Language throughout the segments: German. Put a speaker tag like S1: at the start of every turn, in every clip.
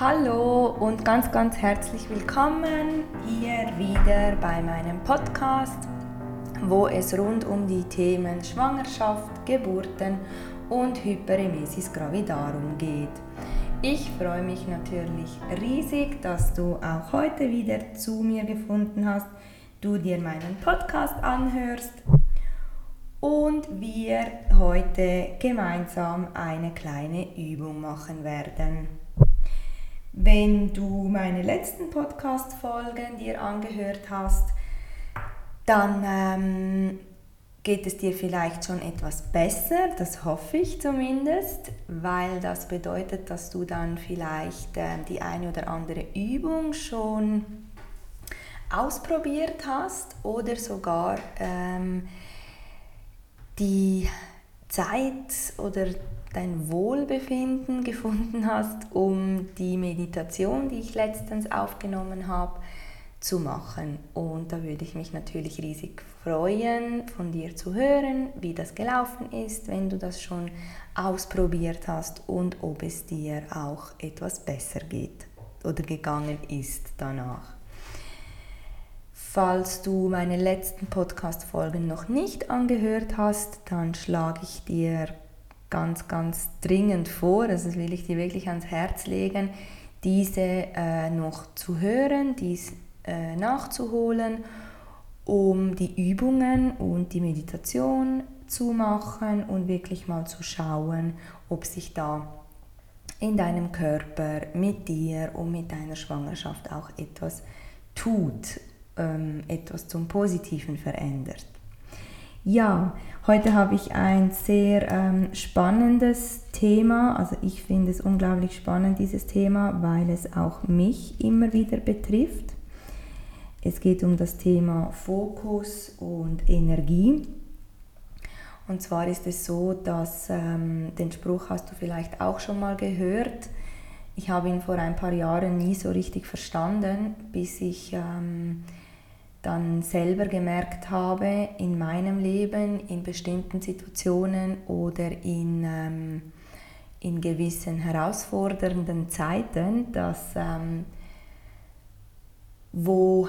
S1: Hallo und ganz, ganz herzlich willkommen hier wieder bei meinem Podcast, wo es rund um die Themen Schwangerschaft, Geburten und Hyperemesis gravidarum geht. Ich freue mich natürlich riesig, dass du auch heute wieder zu mir gefunden hast, du dir meinen Podcast anhörst und wir heute gemeinsam eine kleine Übung machen werden. Wenn du meine letzten Podcast-Folgen dir angehört hast, dann ähm, geht es dir vielleicht schon etwas besser, das hoffe ich zumindest, weil das bedeutet, dass du dann vielleicht äh, die eine oder andere Übung schon ausprobiert hast oder sogar ähm, die Zeit oder dein Wohlbefinden gefunden hast, um die Meditation, die ich letztens aufgenommen habe, zu machen. Und da würde ich mich natürlich riesig freuen, von dir zu hören, wie das gelaufen ist, wenn du das schon ausprobiert hast und ob es dir auch etwas besser geht oder gegangen ist danach. Falls du meine letzten Podcast-Folgen noch nicht angehört hast, dann schlage ich dir ganz, ganz dringend vor, also das will ich dir wirklich ans Herz legen, diese äh, noch zu hören, dies äh, nachzuholen, um die Übungen und die Meditation zu machen und wirklich mal zu schauen, ob sich da in deinem Körper, mit dir und mit deiner Schwangerschaft auch etwas tut, ähm, etwas zum Positiven verändert. Ja, heute habe ich ein sehr ähm, spannendes Thema. Also ich finde es unglaublich spannend, dieses Thema, weil es auch mich immer wieder betrifft. Es geht um das Thema Fokus und Energie. Und zwar ist es so, dass ähm, den Spruch hast du vielleicht auch schon mal gehört. Ich habe ihn vor ein paar Jahren nie so richtig verstanden, bis ich ähm, dann selber gemerkt habe in meinem Leben, in bestimmten Situationen oder in, ähm, in gewissen herausfordernden Zeiten, dass ähm, wo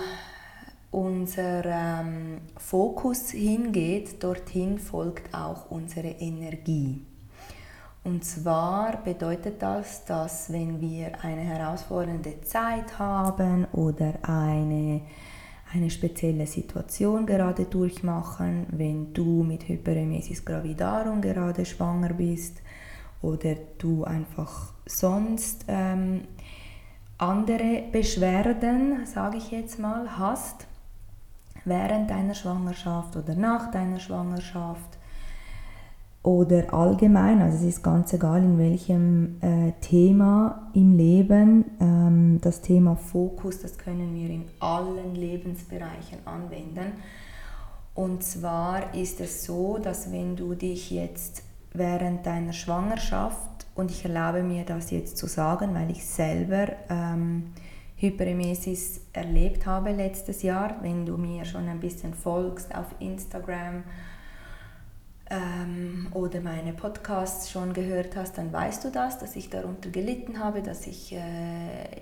S1: unser ähm, Fokus hingeht, dorthin folgt auch unsere Energie. Und zwar bedeutet das, dass wenn wir eine herausfordernde Zeit haben oder eine eine spezielle Situation gerade durchmachen, wenn du mit Hyperemesis gravidarum gerade schwanger bist oder du einfach sonst ähm, andere Beschwerden, sage ich jetzt mal, hast während deiner Schwangerschaft oder nach deiner Schwangerschaft oder allgemein, also es ist ganz egal in welchem äh, Thema im Leben, ähm, das Thema Fokus, das können wir in allen Lebensbereichen anwenden. Und zwar ist es so, dass wenn du dich jetzt während deiner Schwangerschaft, und ich erlaube mir das jetzt zu sagen, weil ich selber ähm, Hyperemesis erlebt habe letztes Jahr, wenn du mir schon ein bisschen folgst auf Instagram, ähm, oder meine Podcasts schon gehört hast, dann weißt du das, dass ich darunter gelitten habe, dass ich äh,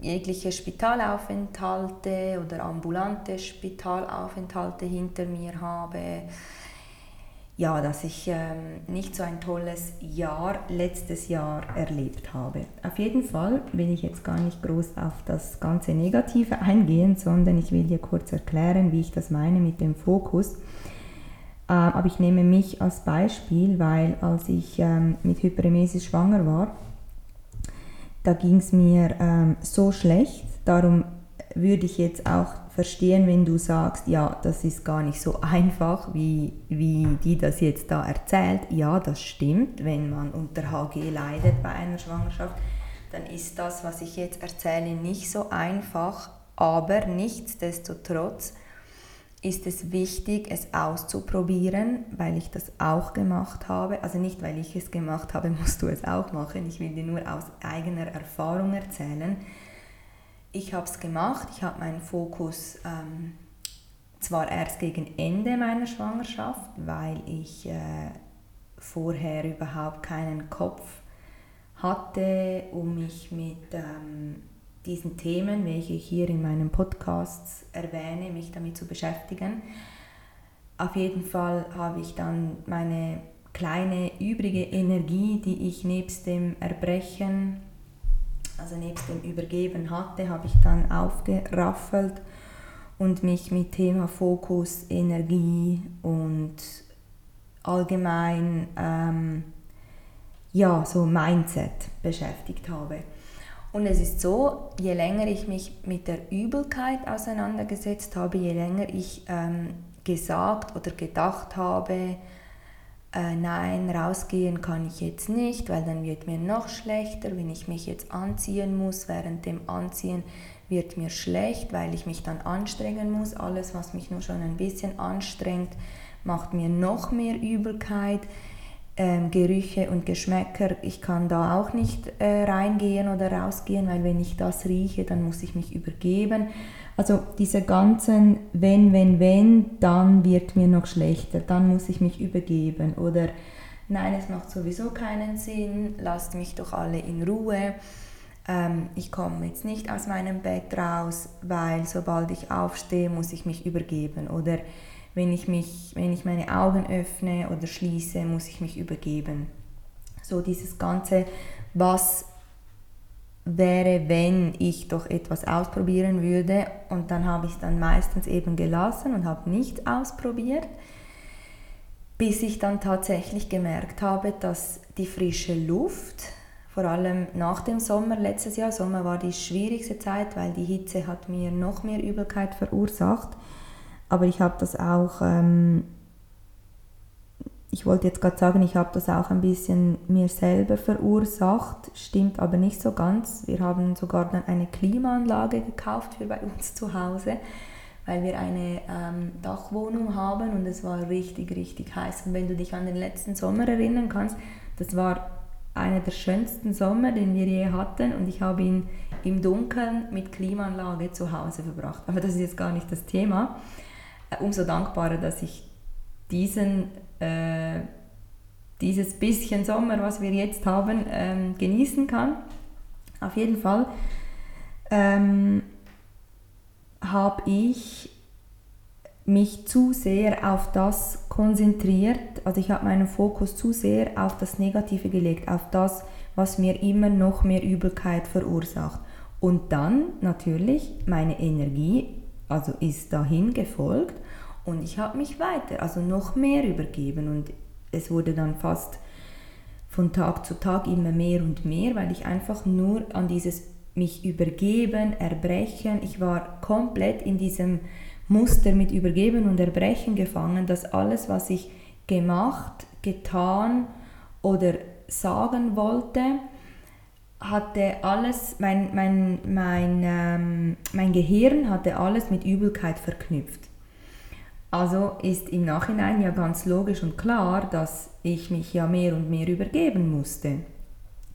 S1: jegliche Spitalaufenthalte oder ambulante Spitalaufenthalte hinter mir habe. Ja, dass ich ähm, nicht so ein tolles Jahr letztes Jahr erlebt habe. Auf jeden Fall will ich jetzt gar nicht groß auf das ganze Negative eingehen, sondern ich will dir kurz erklären, wie ich das meine mit dem Fokus. Äh, aber ich nehme mich als Beispiel, weil als ich ähm, mit Hyperemesis schwanger war, da ging es mir ähm, so schlecht. Darum würde ich jetzt auch verstehen, wenn du sagst, ja, das ist gar nicht so einfach, wie, wie die das jetzt da erzählt. Ja, das stimmt. Wenn man unter HG leidet bei einer Schwangerschaft, dann ist das, was ich jetzt erzähle, nicht so einfach. Aber nichtsdestotrotz ist es wichtig, es auszuprobieren, weil ich das auch gemacht habe. Also nicht, weil ich es gemacht habe, musst du es auch machen. Ich will dir nur aus eigener Erfahrung erzählen. Ich habe es gemacht. Ich habe meinen Fokus ähm, zwar erst gegen Ende meiner Schwangerschaft, weil ich äh, vorher überhaupt keinen Kopf hatte, um mich mit ähm, diesen Themen, welche ich hier in meinem Podcast erwähne, mich damit zu beschäftigen. Auf jeden Fall habe ich dann meine kleine übrige Energie, die ich nebst dem Erbrechen, also nebst dem Übergeben hatte, habe ich dann aufgeraffelt und mich mit Thema Fokus, Energie und allgemein ähm, ja, so Mindset beschäftigt habe. Und es ist so, je länger ich mich mit der Übelkeit auseinandergesetzt habe, je länger ich ähm, gesagt oder gedacht habe, äh, nein, rausgehen kann ich jetzt nicht, weil dann wird mir noch schlechter, wenn ich mich jetzt anziehen muss. Während dem Anziehen wird mir schlecht, weil ich mich dann anstrengen muss. Alles, was mich nur schon ein bisschen anstrengt, macht mir noch mehr Übelkeit. Ähm, Gerüche und Geschmäcker, ich kann da auch nicht äh, reingehen oder rausgehen, weil wenn ich das rieche, dann muss ich mich übergeben. Also diese ganzen wenn, wenn, wenn, dann wird mir noch schlechter, dann muss ich mich übergeben oder nein, es macht sowieso keinen Sinn, lasst mich doch alle in Ruhe. Ähm, ich komme jetzt nicht aus meinem Bett raus, weil sobald ich aufstehe, muss ich mich übergeben oder wenn ich, mich, wenn ich meine Augen öffne oder schließe, muss ich mich übergeben. So dieses ganze, was wäre, wenn ich doch etwas ausprobieren würde. Und dann habe ich es dann meistens eben gelassen und habe nicht ausprobiert, bis ich dann tatsächlich gemerkt habe, dass die frische Luft, vor allem nach dem Sommer, letztes Jahr, Sommer war die schwierigste Zeit, weil die Hitze hat mir noch mehr Übelkeit verursacht. Aber ich habe das auch ähm, ich wollte jetzt gerade sagen, ich habe das auch ein bisschen mir selber verursacht, stimmt aber nicht so ganz. Wir haben sogar dann eine Klimaanlage gekauft für bei uns zu Hause, weil wir eine ähm, Dachwohnung haben und es war richtig, richtig heiß. Und wenn du dich an den letzten Sommer erinnern kannst, das war einer der schönsten Sommer, den wir je hatten und ich habe ihn im Dunkeln mit Klimaanlage zu Hause verbracht. Aber das ist jetzt gar nicht das Thema. Umso dankbarer, dass ich diesen äh, dieses bisschen Sommer, was wir jetzt haben, ähm, genießen kann. Auf jeden Fall ähm, habe ich mich zu sehr auf das konzentriert, also ich habe meinen Fokus zu sehr auf das Negative gelegt, auf das, was mir immer noch mehr Übelkeit verursacht. Und dann natürlich meine Energie, also ist dahin gefolgt und ich habe mich weiter, also noch mehr übergeben und es wurde dann fast von Tag zu Tag immer mehr und mehr, weil ich einfach nur an dieses mich übergeben, erbrechen, ich war komplett in diesem Muster mit übergeben und erbrechen gefangen, dass alles, was ich gemacht, getan oder sagen wollte, hatte alles, mein, mein, mein, ähm, mein Gehirn hatte alles mit Übelkeit verknüpft. Also ist im Nachhinein ja ganz logisch und klar, dass ich mich ja mehr und mehr übergeben musste.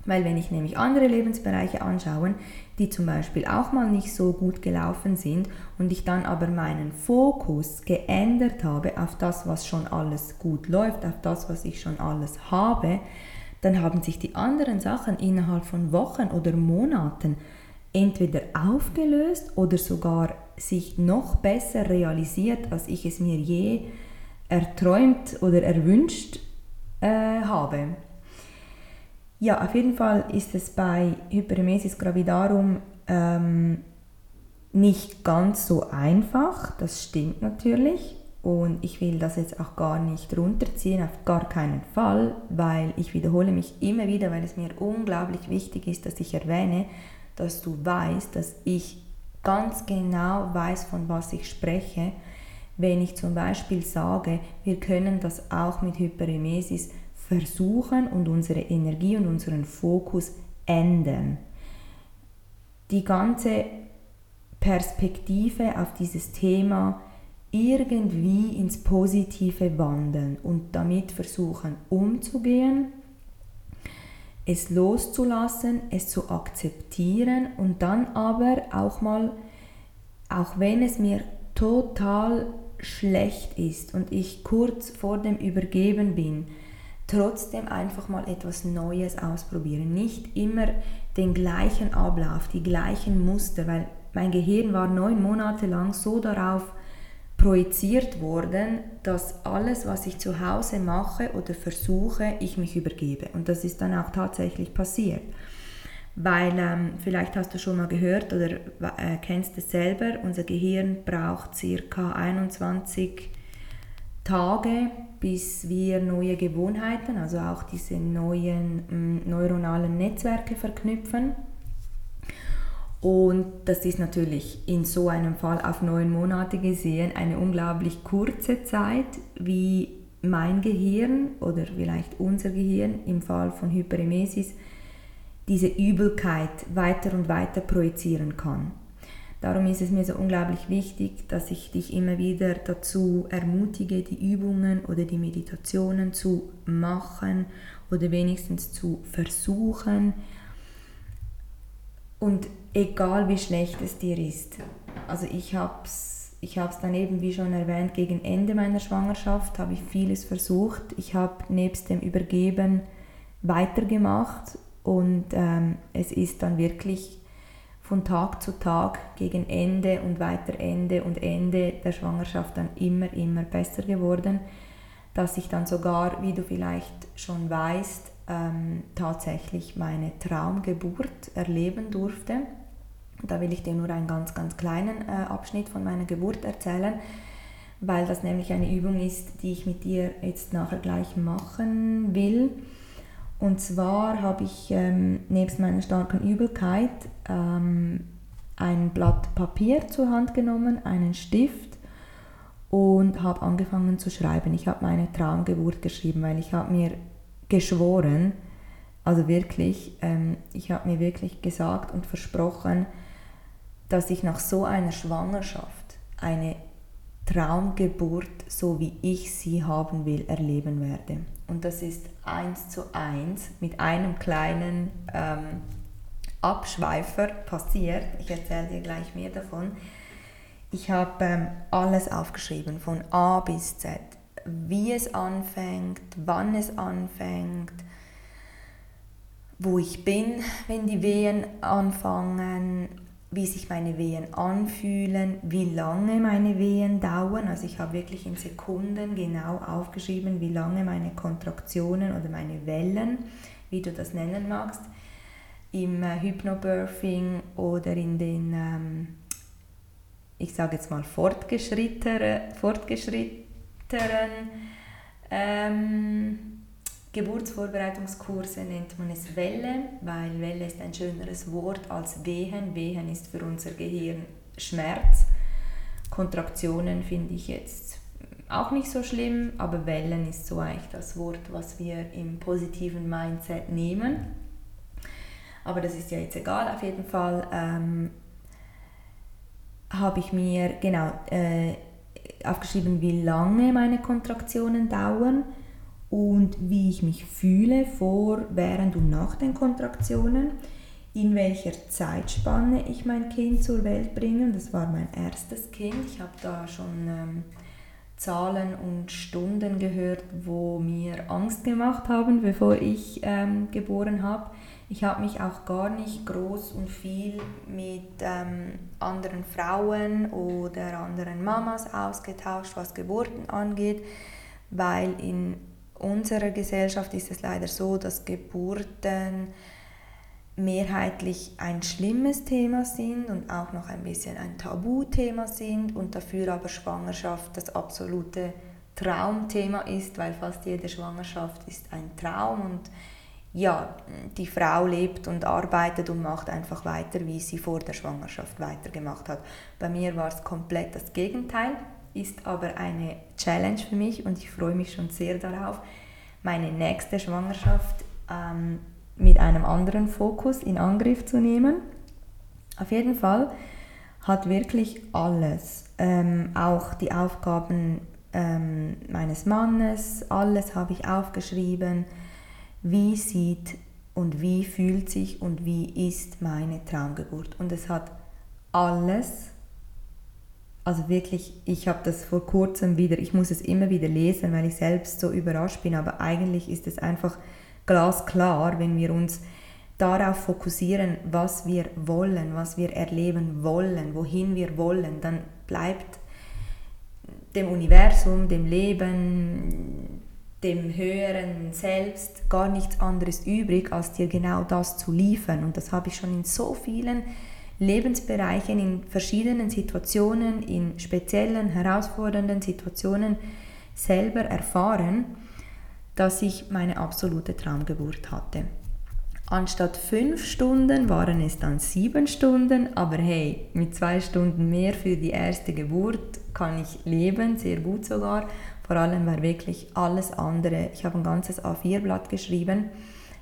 S1: Weil wenn ich nämlich andere Lebensbereiche anschaue, die zum Beispiel auch mal nicht so gut gelaufen sind und ich dann aber meinen Fokus geändert habe auf das, was schon alles gut läuft, auf das, was ich schon alles habe, dann haben sich die anderen Sachen innerhalb von Wochen oder Monaten entweder aufgelöst oder sogar sich noch besser realisiert, als ich es mir je erträumt oder erwünscht äh, habe. Ja, auf jeden Fall ist es bei Hyperemesis gravidarum ähm, nicht ganz so einfach, das stimmt natürlich. Und ich will das jetzt auch gar nicht runterziehen, auf gar keinen Fall, weil ich wiederhole mich immer wieder, weil es mir unglaublich wichtig ist, dass ich erwähne, dass du weißt, dass ich ganz genau weiß, von was ich spreche, wenn ich zum Beispiel sage, wir können das auch mit Hyperemesis versuchen und unsere Energie und unseren Fokus ändern. Die ganze Perspektive auf dieses Thema irgendwie ins Positive wandeln und damit versuchen umzugehen es loszulassen, es zu akzeptieren und dann aber auch mal, auch wenn es mir total schlecht ist und ich kurz vor dem Übergeben bin, trotzdem einfach mal etwas Neues ausprobieren. Nicht immer den gleichen Ablauf, die gleichen Muster, weil mein Gehirn war neun Monate lang so darauf projiziert worden, dass alles, was ich zu Hause mache oder versuche, ich mich übergebe. Und das ist dann auch tatsächlich passiert. Weil ähm, vielleicht hast du schon mal gehört oder äh, kennst es selber, unser Gehirn braucht circa 21 Tage, bis wir neue Gewohnheiten, also auch diese neuen mm, neuronalen Netzwerke verknüpfen. Und das ist natürlich in so einem Fall auf neun Monate gesehen eine unglaublich kurze Zeit, wie mein Gehirn oder vielleicht unser Gehirn im Fall von Hyperemesis diese Übelkeit weiter und weiter projizieren kann. Darum ist es mir so unglaublich wichtig, dass ich dich immer wieder dazu ermutige, die Übungen oder die Meditationen zu machen oder wenigstens zu versuchen. Und egal wie schlecht es dir ist. Also ich habe es ich hab's dann eben, wie schon erwähnt, gegen Ende meiner Schwangerschaft habe ich vieles versucht. Ich habe nebst dem Übergeben weitergemacht und ähm, es ist dann wirklich von Tag zu Tag gegen Ende und weiter Ende und Ende der Schwangerschaft dann immer, immer besser geworden, dass ich dann sogar, wie du vielleicht schon weißt, ähm, tatsächlich meine Traumgeburt erleben durfte. Da will ich dir nur einen ganz, ganz kleinen äh, Abschnitt von meiner Geburt erzählen, weil das nämlich eine Übung ist, die ich mit dir jetzt nachher gleich machen will. Und zwar habe ich ähm, nebst meiner starken Übelkeit ähm, ein Blatt Papier zur Hand genommen, einen Stift und habe angefangen zu schreiben. Ich habe meine Traumgeburt geschrieben, weil ich habe mir geschworen, also wirklich, ähm, ich habe mir wirklich gesagt und versprochen, dass ich nach so einer Schwangerschaft eine Traumgeburt, so wie ich sie haben will, erleben werde. Und das ist eins zu eins mit einem kleinen ähm, Abschweifer passiert. Ich erzähle dir gleich mehr davon. Ich habe ähm, alles aufgeschrieben, von A bis Z. Wie es anfängt, wann es anfängt, wo ich bin, wenn die Wehen anfangen, wie sich meine Wehen anfühlen, wie lange meine Wehen dauern. Also ich habe wirklich in Sekunden genau aufgeschrieben, wie lange meine Kontraktionen oder meine Wellen, wie du das nennen magst, im äh, Hypnobirthing oder in den, ähm, ich sage jetzt mal, fortgeschritteren, fortgeschritteren ähm, Geburtsvorbereitungskurse nennt man es Welle, weil Welle ist ein schöneres Wort als Wehen. Wehen ist für unser Gehirn Schmerz. Kontraktionen finde ich jetzt auch nicht so schlimm, aber Wellen ist so eigentlich das Wort, was wir im positiven Mindset nehmen. Aber das ist ja jetzt egal, auf jeden Fall ähm, habe ich mir genau äh, aufgeschrieben, wie lange meine Kontraktionen dauern und wie ich mich fühle vor, während und nach den Kontraktionen, in welcher Zeitspanne ich mein Kind zur Welt bringe. Das war mein erstes Kind. Ich habe da schon ähm, Zahlen und Stunden gehört, wo mir Angst gemacht haben, bevor ich ähm, geboren habe. Ich habe mich auch gar nicht groß und viel mit ähm, anderen Frauen oder anderen Mamas ausgetauscht, was Geburten angeht, weil in unserer Gesellschaft ist es leider so, dass Geburten mehrheitlich ein schlimmes Thema sind und auch noch ein bisschen ein Tabuthema sind und dafür aber Schwangerschaft das absolute Traumthema ist, weil fast jede Schwangerschaft ist ein Traum und ja, die Frau lebt und arbeitet und macht einfach weiter, wie sie vor der Schwangerschaft weitergemacht hat. Bei mir war es komplett das Gegenteil ist aber eine Challenge für mich und ich freue mich schon sehr darauf, meine nächste Schwangerschaft ähm, mit einem anderen Fokus in Angriff zu nehmen. Auf jeden Fall hat wirklich alles, ähm, auch die Aufgaben ähm, meines Mannes, alles habe ich aufgeschrieben, wie sieht und wie fühlt sich und wie ist meine Traumgeburt. Und es hat alles also wirklich, ich habe das vor kurzem wieder, ich muss es immer wieder lesen, weil ich selbst so überrascht bin, aber eigentlich ist es einfach glasklar, wenn wir uns darauf fokussieren, was wir wollen, was wir erleben wollen, wohin wir wollen, dann bleibt dem Universum, dem Leben, dem höheren Selbst gar nichts anderes übrig, als dir genau das zu liefern. Und das habe ich schon in so vielen Lebensbereichen, in verschiedenen Situationen, in speziellen, herausfordernden Situationen selber erfahren, dass ich meine absolute Traumgeburt hatte. Anstatt fünf Stunden waren es dann sieben Stunden, aber hey, mit zwei Stunden mehr für die erste Geburt kann ich leben, sehr gut sogar. Vor allem war wirklich alles andere. Ich habe ein ganzes A4-Blatt geschrieben.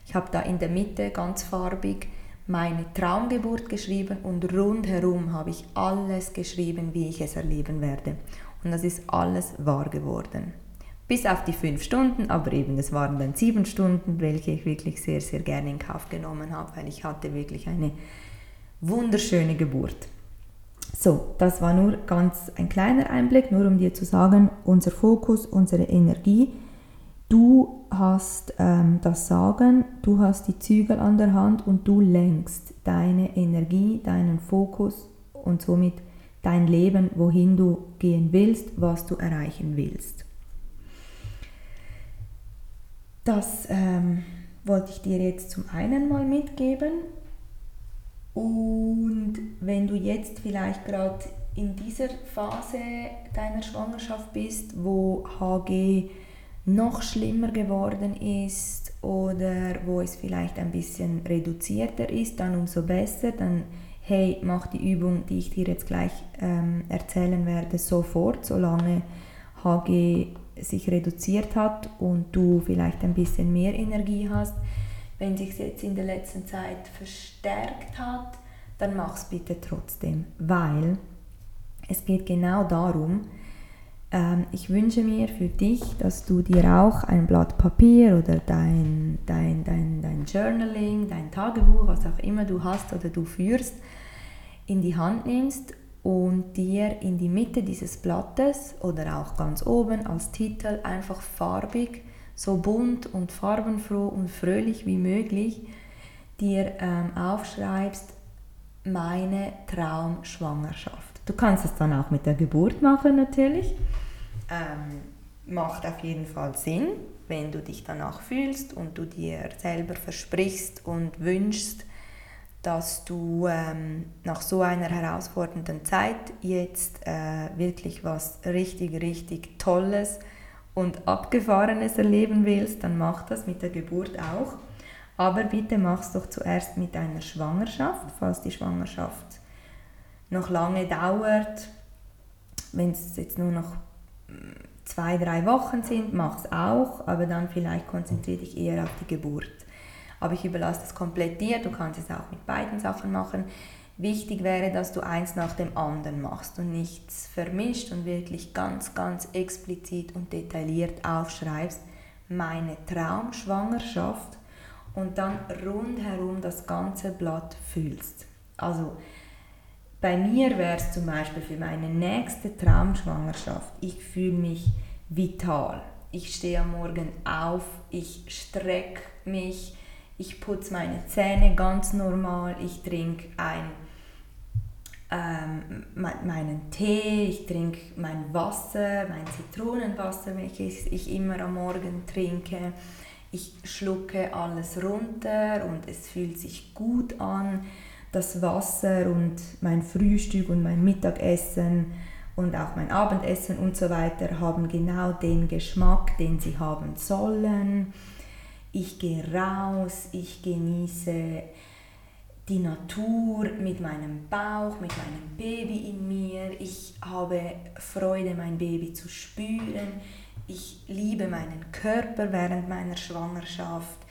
S1: Ich habe da in der Mitte ganz farbig meine Traumgeburt geschrieben und rundherum habe ich alles geschrieben, wie ich es erleben werde. Und das ist alles wahr geworden. Bis auf die fünf Stunden, aber eben es waren dann sieben Stunden, welche ich wirklich sehr, sehr gerne in Kauf genommen habe, weil ich hatte wirklich eine wunderschöne Geburt. So, das war nur ganz ein kleiner Einblick, nur um dir zu sagen, unser Fokus, unsere Energie. Du hast ähm, das Sagen, du hast die Zügel an der Hand und du lenkst deine Energie, deinen Fokus und somit dein Leben, wohin du gehen willst, was du erreichen willst. Das ähm, wollte ich dir jetzt zum einen mal mitgeben. Und wenn du jetzt vielleicht gerade in dieser Phase deiner Schwangerschaft bist, wo HG noch schlimmer geworden ist oder wo es vielleicht ein bisschen reduzierter ist, dann umso besser. Dann hey, mach die Übung, die ich dir jetzt gleich ähm, erzählen werde, sofort, solange HG sich reduziert hat und du vielleicht ein bisschen mehr Energie hast. Wenn sich jetzt in der letzten Zeit verstärkt hat, dann mach es bitte trotzdem, weil es geht genau darum, ich wünsche mir für dich, dass du dir auch ein Blatt Papier oder dein, dein, dein, dein Journaling, dein Tagebuch, was auch immer du hast oder du führst, in die Hand nimmst und dir in die Mitte dieses Blattes oder auch ganz oben als Titel einfach farbig, so bunt und farbenfroh und fröhlich wie möglich dir ähm, aufschreibst, meine Traumschwangerschaft. Du kannst es dann auch mit der Geburt machen natürlich. Ähm, macht auf jeden Fall Sinn, wenn du dich danach fühlst und du dir selber versprichst und wünschst, dass du ähm, nach so einer herausfordernden Zeit jetzt äh, wirklich was richtig, richtig Tolles und Abgefahrenes erleben willst, dann mach das mit der Geburt auch. Aber bitte mach es doch zuerst mit deiner Schwangerschaft, falls die Schwangerschaft noch lange dauert. Wenn es jetzt nur noch zwei, drei Wochen sind, mach es auch, aber dann vielleicht konzentriere dich eher auf die Geburt. Aber ich überlasse das komplett dir. Du kannst es auch mit beiden Sachen machen. Wichtig wäre, dass du eins nach dem anderen machst und nichts vermischt und wirklich ganz, ganz explizit und detailliert aufschreibst, meine Traumschwangerschaft und dann rundherum das ganze Blatt fühlst. Also bei mir wäre es zum Beispiel für meine nächste Traumschwangerschaft, ich fühle mich vital. Ich stehe am Morgen auf, ich strecke mich, ich putze meine Zähne ganz normal, ich trinke ähm, meinen Tee, ich trinke mein Wasser, mein Zitronenwasser, welches ich immer am Morgen trinke. Ich schlucke alles runter und es fühlt sich gut an. Das Wasser und mein Frühstück und mein Mittagessen und auch mein Abendessen und so weiter haben genau den Geschmack, den sie haben sollen ich gehe raus, ich genieße die Natur mit meinem Bauch, mit meinem Baby in mir. Ich habe Freude, mein Baby zu spüren. Ich liebe meinen Körper während meiner Schwangerschaft.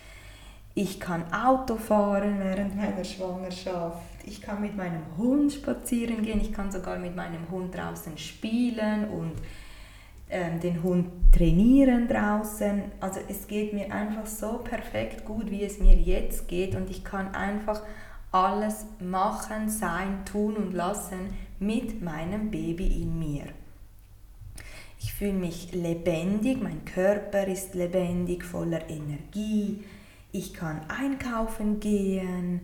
S1: Ich kann Auto fahren während meiner Schwangerschaft. Ich kann mit meinem Hund spazieren gehen. Ich kann sogar mit meinem Hund draußen spielen und ähm, den Hund trainieren draußen. Also es geht mir einfach so perfekt gut, wie es mir jetzt geht und ich kann einfach alles machen, sein, tun und lassen mit meinem Baby in mir. Ich fühle mich lebendig, mein Körper ist lebendig, voller Energie. Ich kann einkaufen gehen,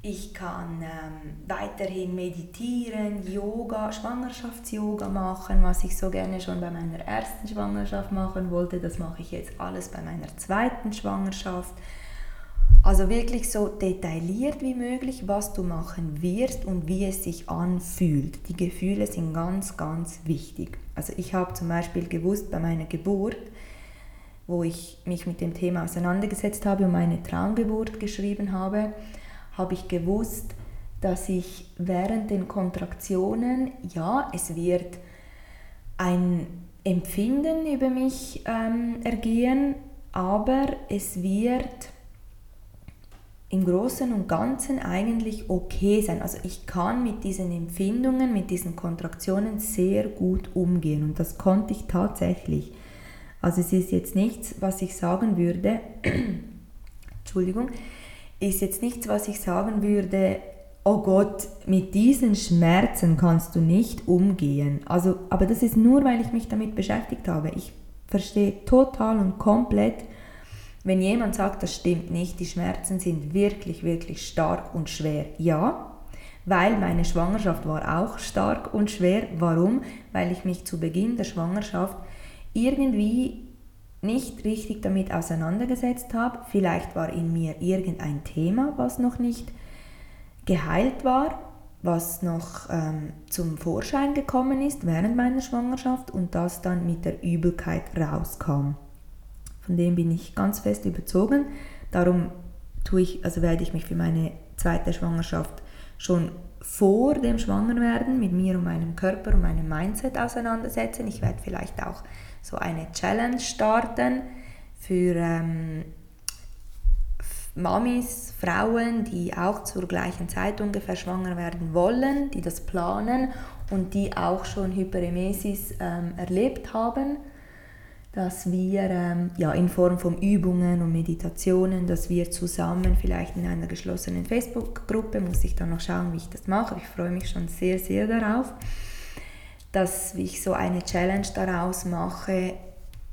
S1: ich kann ähm, weiterhin meditieren, Yoga, Schwangerschafts-Yoga machen, was ich so gerne schon bei meiner ersten Schwangerschaft machen wollte. Das mache ich jetzt alles bei meiner zweiten Schwangerschaft. Also wirklich so detailliert wie möglich, was du machen wirst und wie es sich anfühlt. Die Gefühle sind ganz, ganz wichtig. Also ich habe zum Beispiel gewusst bei meiner Geburt, wo ich mich mit dem Thema auseinandergesetzt habe und meine Traumgeburt geschrieben habe, habe ich gewusst, dass ich während den Kontraktionen, ja, es wird ein Empfinden über mich ähm, ergehen, aber es wird im Großen und Ganzen eigentlich okay sein. Also ich kann mit diesen Empfindungen, mit diesen Kontraktionen sehr gut umgehen und das konnte ich tatsächlich. Also es ist jetzt nichts, was ich sagen würde, Entschuldigung, ist jetzt nichts, was ich sagen würde, oh Gott, mit diesen Schmerzen kannst du nicht umgehen. Also, aber das ist nur, weil ich mich damit beschäftigt habe. Ich verstehe total und komplett, wenn jemand sagt, das stimmt nicht, die Schmerzen sind wirklich, wirklich stark und schwer. Ja, weil meine Schwangerschaft war auch stark und schwer. Warum? Weil ich mich zu Beginn der Schwangerschaft irgendwie nicht richtig damit auseinandergesetzt habe. Vielleicht war in mir irgendein Thema, was noch nicht geheilt war, was noch ähm, zum Vorschein gekommen ist während meiner Schwangerschaft und das dann mit der Übelkeit rauskam. Von dem bin ich ganz fest überzogen. Darum tue ich, also werde ich mich für meine zweite Schwangerschaft schon vor dem Schwangerwerden mit mir und meinem Körper und meinem Mindset auseinandersetzen. Ich werde vielleicht auch so eine Challenge starten für ähm, Mamis, Frauen, die auch zur gleichen Zeit ungefähr schwanger werden wollen, die das planen und die auch schon Hyperemesis ähm, erlebt haben, dass wir ähm, ja, in Form von Übungen und Meditationen, dass wir zusammen vielleicht in einer geschlossenen Facebook-Gruppe, muss ich dann noch schauen, wie ich das mache, ich freue mich schon sehr, sehr darauf, dass ich so eine Challenge daraus mache,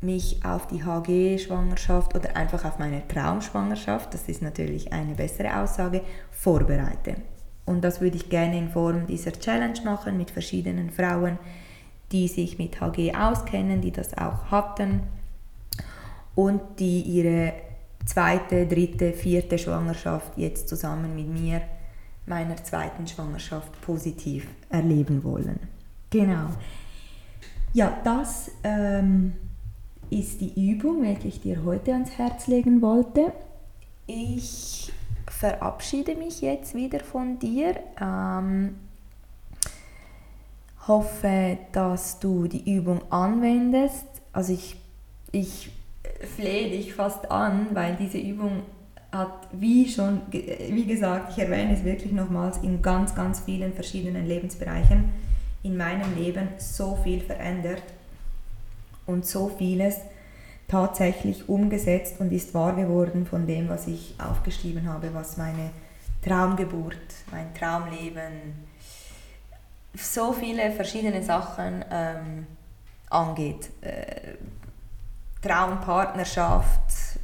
S1: mich auf die HG-Schwangerschaft oder einfach auf meine Traumschwangerschaft, das ist natürlich eine bessere Aussage, vorbereite. Und das würde ich gerne in Form dieser Challenge machen mit verschiedenen Frauen, die sich mit HG auskennen, die das auch hatten und die ihre zweite, dritte, vierte Schwangerschaft jetzt zusammen mit mir, meiner zweiten Schwangerschaft, positiv erleben wollen. Genau. Ja, das ähm, ist die Übung, welche ich dir heute ans Herz legen wollte. Ich verabschiede mich jetzt wieder von dir. Ähm, hoffe, dass du die Übung anwendest. Also ich, ich flehe dich fast an, weil diese Übung hat, wie schon, wie gesagt, ich erwähne es wirklich nochmals, in ganz, ganz vielen verschiedenen Lebensbereichen in meinem Leben so viel verändert und so vieles tatsächlich umgesetzt und ist wahr geworden von dem, was ich aufgeschrieben habe, was meine Traumgeburt, mein Traumleben, so viele verschiedene Sachen ähm, angeht. Äh, Traumpartnerschaft,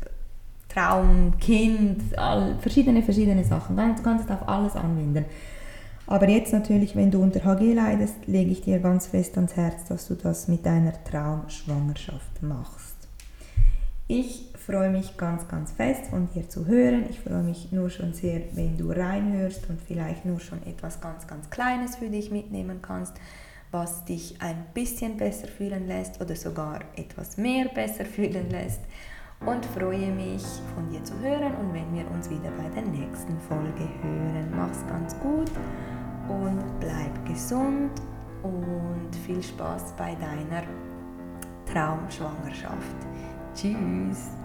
S1: Traumkind, all, verschiedene, verschiedene Sachen. Du kannst auf alles anwenden. Aber jetzt natürlich, wenn du unter HG leidest, lege ich dir ganz fest ans Herz, dass du das mit deiner Traumschwangerschaft machst. Ich freue mich ganz, ganz fest von dir zu hören. Ich freue mich nur schon sehr, wenn du reinhörst und vielleicht nur schon etwas ganz, ganz Kleines für dich mitnehmen kannst, was dich ein bisschen besser fühlen lässt oder sogar etwas mehr besser fühlen lässt. Und freue mich, von dir zu hören und wenn wir uns wieder bei der nächsten Folge hören. Mach's ganz gut und bleib gesund und viel Spaß bei deiner Traumschwangerschaft. Tschüss!